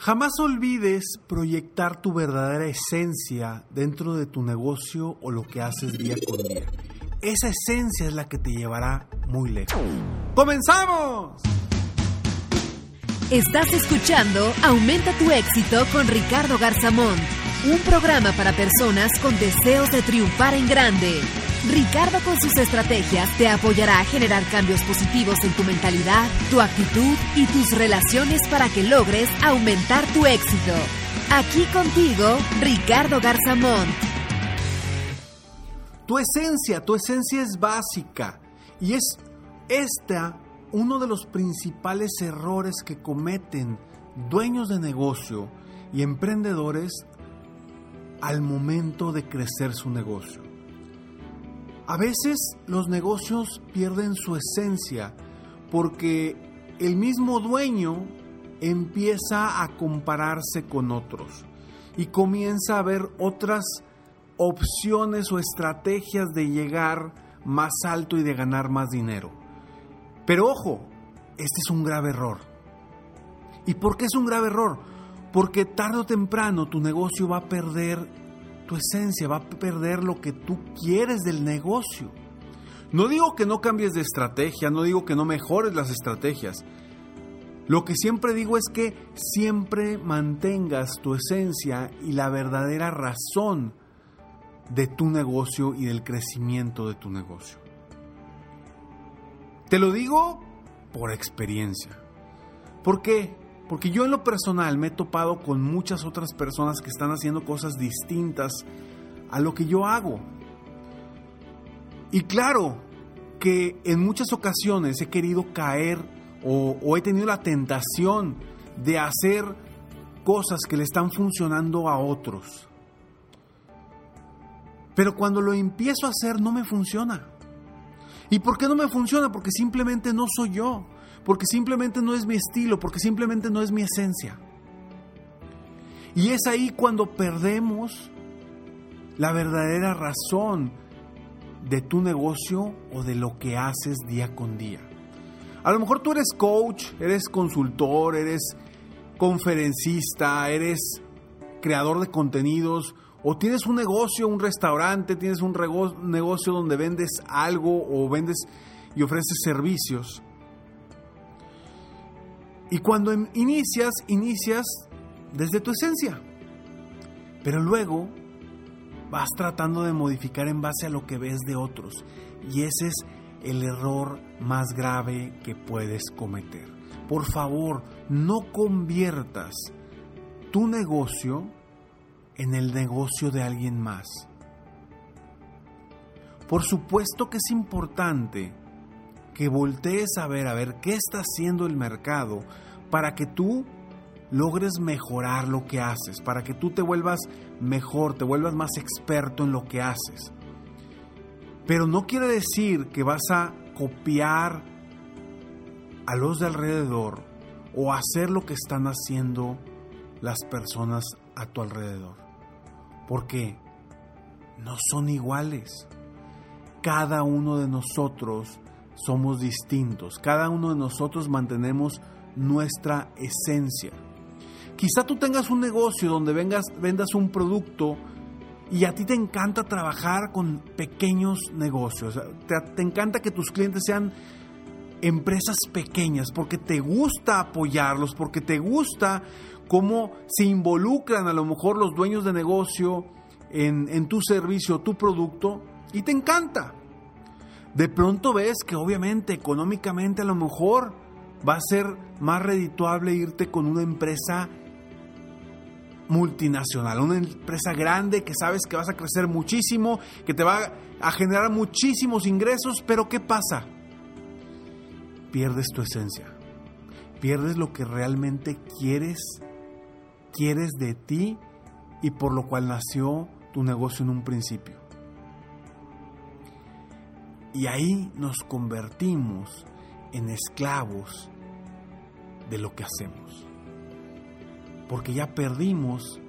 Jamás olvides proyectar tu verdadera esencia dentro de tu negocio o lo que haces día con día. Esa esencia es la que te llevará muy lejos. ¡Comenzamos! Estás escuchando Aumenta tu éxito con Ricardo Garzamón, un programa para personas con deseos de triunfar en grande. Ricardo con sus estrategias te apoyará a generar cambios positivos en tu mentalidad, tu actitud y tus relaciones para que logres aumentar tu éxito. Aquí contigo, Ricardo Garzamont. Tu esencia, tu esencia es básica y es esta uno de los principales errores que cometen dueños de negocio y emprendedores al momento de crecer su negocio. A veces los negocios pierden su esencia porque el mismo dueño empieza a compararse con otros y comienza a ver otras opciones o estrategias de llegar más alto y de ganar más dinero. Pero ojo, este es un grave error. ¿Y por qué es un grave error? Porque tarde o temprano tu negocio va a perder tu esencia, va a perder lo que tú quieres del negocio. No digo que no cambies de estrategia, no digo que no mejores las estrategias. Lo que siempre digo es que siempre mantengas tu esencia y la verdadera razón de tu negocio y del crecimiento de tu negocio. Te lo digo por experiencia. ¿Por qué? Porque yo en lo personal me he topado con muchas otras personas que están haciendo cosas distintas a lo que yo hago. Y claro que en muchas ocasiones he querido caer o, o he tenido la tentación de hacer cosas que le están funcionando a otros. Pero cuando lo empiezo a hacer no me funciona. ¿Y por qué no me funciona? Porque simplemente no soy yo, porque simplemente no es mi estilo, porque simplemente no es mi esencia. Y es ahí cuando perdemos la verdadera razón de tu negocio o de lo que haces día con día. A lo mejor tú eres coach, eres consultor, eres conferencista, eres creador de contenidos o tienes un negocio, un restaurante, tienes un negocio donde vendes algo o vendes y ofreces servicios. Y cuando em, inicias, inicias desde tu esencia. Pero luego vas tratando de modificar en base a lo que ves de otros. Y ese es el error más grave que puedes cometer. Por favor, no conviertas tu negocio en el negocio de alguien más. Por supuesto que es importante que voltees a ver a ver qué está haciendo el mercado para que tú logres mejorar lo que haces, para que tú te vuelvas mejor, te vuelvas más experto en lo que haces. Pero no quiere decir que vas a copiar a los de alrededor o hacer lo que están haciendo las personas a tu alrededor porque no son iguales. Cada uno de nosotros somos distintos, cada uno de nosotros mantenemos nuestra esencia. Quizá tú tengas un negocio donde vengas, vendas un producto y a ti te encanta trabajar con pequeños negocios. Te, te encanta que tus clientes sean empresas pequeñas porque te gusta apoyarlos, porque te gusta cómo se involucran a lo mejor los dueños de negocio en, tu servicio, tu producto, y te encanta. De pronto ves que obviamente económicamente a lo mejor va a ser más redituable irte con una empresa multinacional, una empresa grande que sabes que vas a crecer muchísimo, que te va a generar muchísimos ingresos, pero ¿qué pasa? Pierdes tu esencia, pierdes lo que realmente quieres, quieres de ti y por lo cual nació tu negocio en un principio. Y ahí nos convertimos en esclavos de lo que hacemos. Porque ya perdimos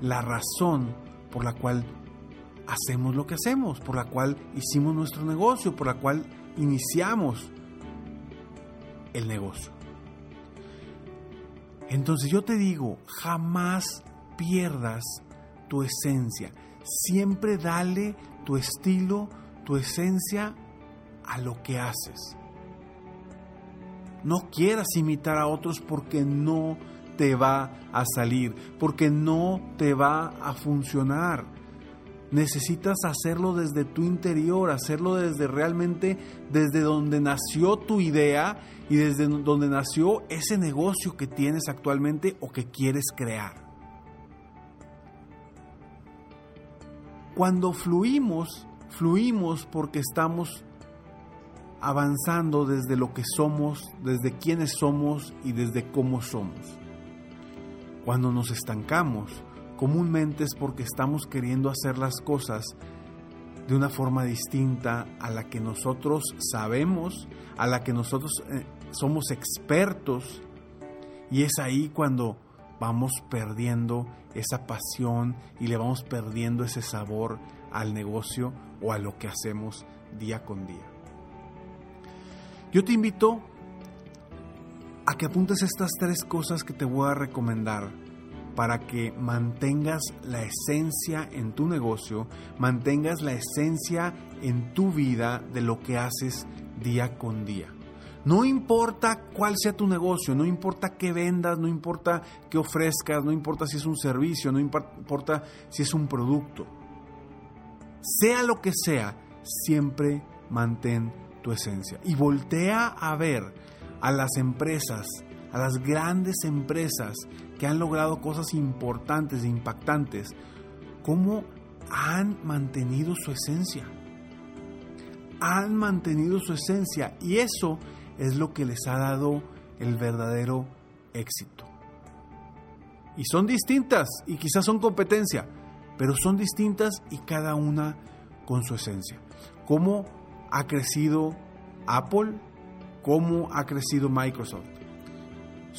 la razón por la cual hacemos lo que hacemos, por la cual hicimos nuestro negocio, por la cual iniciamos negocio. Entonces yo te digo, jamás pierdas tu esencia. Siempre dale tu estilo, tu esencia a lo que haces. No quieras imitar a otros porque no te va a salir, porque no te va a funcionar. Necesitas hacerlo desde tu interior, hacerlo desde realmente desde donde nació tu idea y desde donde nació ese negocio que tienes actualmente o que quieres crear. Cuando fluimos, fluimos porque estamos avanzando desde lo que somos, desde quiénes somos y desde cómo somos. Cuando nos estancamos, comúnmente es porque estamos queriendo hacer las cosas de una forma distinta a la que nosotros sabemos, a la que nosotros eh, somos expertos. Y es ahí cuando vamos perdiendo esa pasión y le vamos perdiendo ese sabor al negocio o a lo que hacemos día con día. Yo te invito a que apuntes estas tres cosas que te voy a recomendar para que mantengas la esencia en tu negocio, mantengas la esencia en tu vida de lo que haces día con día. No importa cuál sea tu negocio, no importa qué vendas, no importa qué ofrezcas, no importa si es un servicio, no importa si es un producto. Sea lo que sea, siempre mantén tu esencia. Y voltea a ver a las empresas, a las grandes empresas que han logrado cosas importantes e impactantes, cómo han mantenido su esencia. Han mantenido su esencia y eso es lo que les ha dado el verdadero éxito. Y son distintas y quizás son competencia, pero son distintas y cada una con su esencia. ¿Cómo ha crecido Apple, cómo ha crecido Microsoft.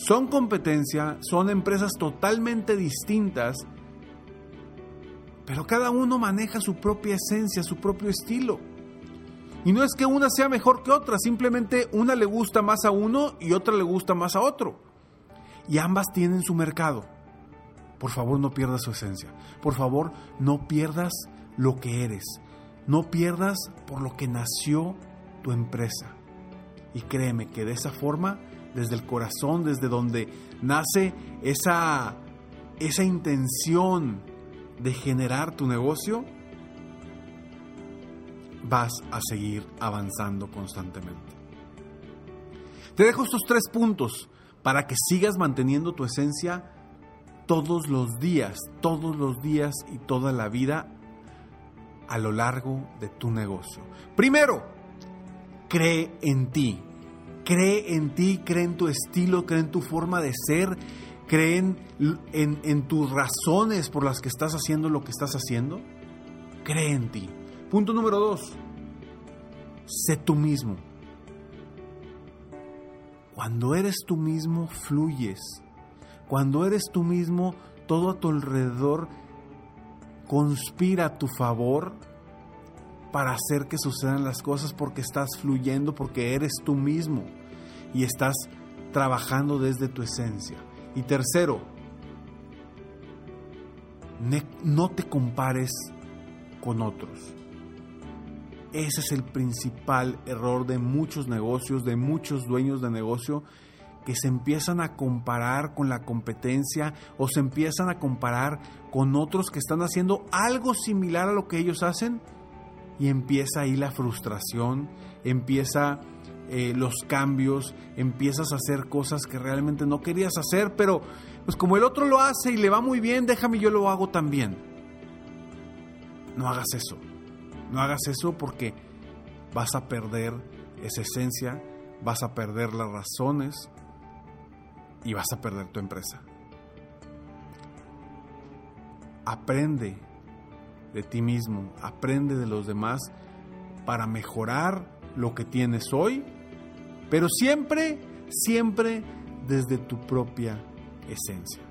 Son competencia, son empresas totalmente distintas, pero cada uno maneja su propia esencia, su propio estilo. Y no es que una sea mejor que otra, simplemente una le gusta más a uno y otra le gusta más a otro. Y ambas tienen su mercado. Por favor, no pierdas su esencia. Por favor, no pierdas lo que eres. No pierdas por lo que nació tu empresa. Y créeme que de esa forma, desde el corazón, desde donde nace esa, esa intención de generar tu negocio, vas a seguir avanzando constantemente. Te dejo estos tres puntos para que sigas manteniendo tu esencia todos los días, todos los días y toda la vida a lo largo de tu negocio. Primero, cree en ti. Cree en ti, cree en tu estilo, cree en tu forma de ser, cree en, tus razones por las que estás haciendo lo que estás haciendo. Cree en ti. Punto número dos, sé tú mismo. Cuando eres tú mismo, fluyes. Cuando eres tú mismo, todo a tu alrededor conspira a tu favor para hacer que sucedan las cosas porque estás fluyendo, porque eres tú mismo y estás trabajando desde tu esencia. Y tercero, no te compares con otros. Ese es el principal error de muchos negocios, de muchos dueños de negocio, que se empiezan a comparar con la competencia o se empiezan a comparar con otros que están haciendo algo similar a lo que ellos hacen y empieza ahí la frustración, empieza eh, los cambios, empiezas a hacer cosas que realmente no querías hacer, pero pues como el otro lo hace y le va muy bien, déjame yo lo hago también. No hagas eso, no hagas eso porque vas a perder esa esencia, vas a perder las razones y vas a perder tu empresa. Aprende de ti mismo, aprende de los demás para mejorar lo que tienes hoy, pero siempre, siempre desde tu propia esencia.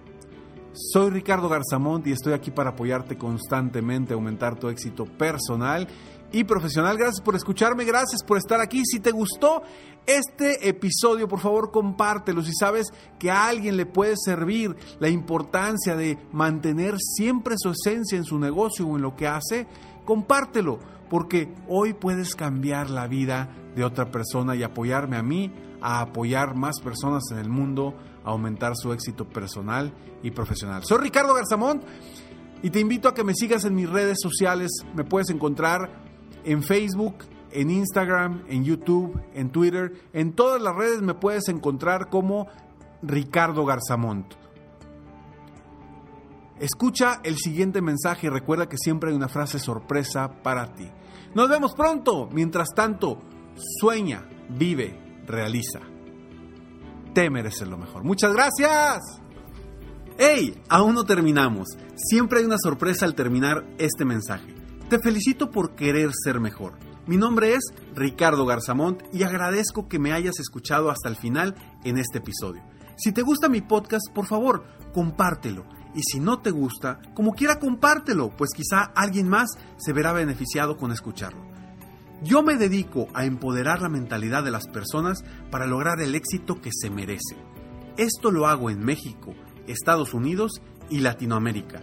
Soy Ricardo Garzamont y estoy aquí para apoyarte constantemente, aumentar tu éxito personal y profesional. Gracias por escucharme, gracias por estar aquí. Si te gustó este episodio, por favor compártelo. Si sabes que a alguien le puede servir la importancia de mantener siempre su esencia en su negocio o en lo que hace, compártelo, porque hoy puedes cambiar la vida de otra persona y apoyarme a mí a apoyar más personas en el mundo, a aumentar su éxito personal y profesional. Soy Ricardo Garzamont y te invito a que me sigas en mis redes sociales. Me puedes encontrar en Facebook, en Instagram, en YouTube, en Twitter. En todas las redes me puedes encontrar como Ricardo Garzamont. Escucha el siguiente mensaje y recuerda que siempre hay una frase sorpresa para ti. Nos vemos pronto. Mientras tanto, sueña, vive, realiza. Te mereces lo mejor. Muchas gracias. ¡Hey! Aún no terminamos. Siempre hay una sorpresa al terminar este mensaje. Te felicito por querer ser mejor. Mi nombre es Ricardo Garzamont y agradezco que me hayas escuchado hasta el final en este episodio. Si te gusta mi podcast, por favor, compártelo. Y si no te gusta, como quiera compártelo, pues quizá alguien más se verá beneficiado con escucharlo. Yo me dedico a empoderar la mentalidad de las personas para lograr el éxito que se merecen. Esto lo hago en México, Estados Unidos y Latinoamérica,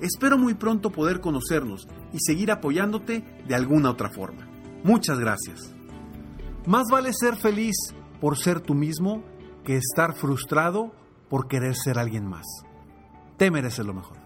Espero muy pronto poder conocernos y seguir apoyándote de alguna otra forma. Muchas gracias. Más vale ser feliz por ser tú mismo que estar frustrado por querer ser alguien más. Te mereces lo mejor.